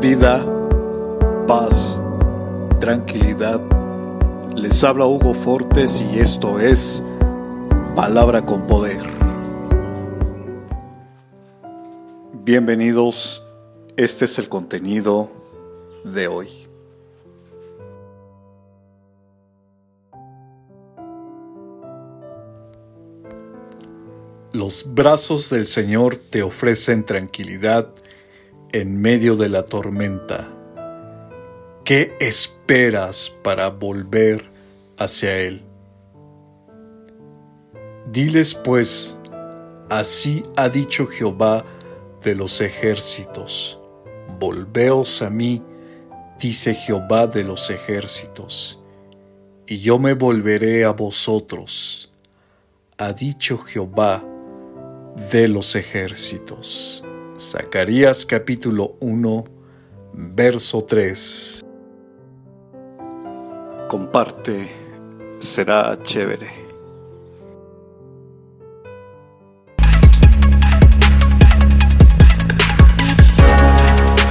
vida, paz, tranquilidad. Les habla Hugo Fortes y esto es Palabra con Poder. Bienvenidos, este es el contenido de hoy. Los brazos del Señor te ofrecen tranquilidad en medio de la tormenta. ¿Qué esperas para volver hacia Él? Diles pues, así ha dicho Jehová de los ejércitos, volveos a mí, dice Jehová de los ejércitos, y yo me volveré a vosotros, ha dicho Jehová de los ejércitos. Zacarías capítulo 1, verso 3. Comparte, será chévere.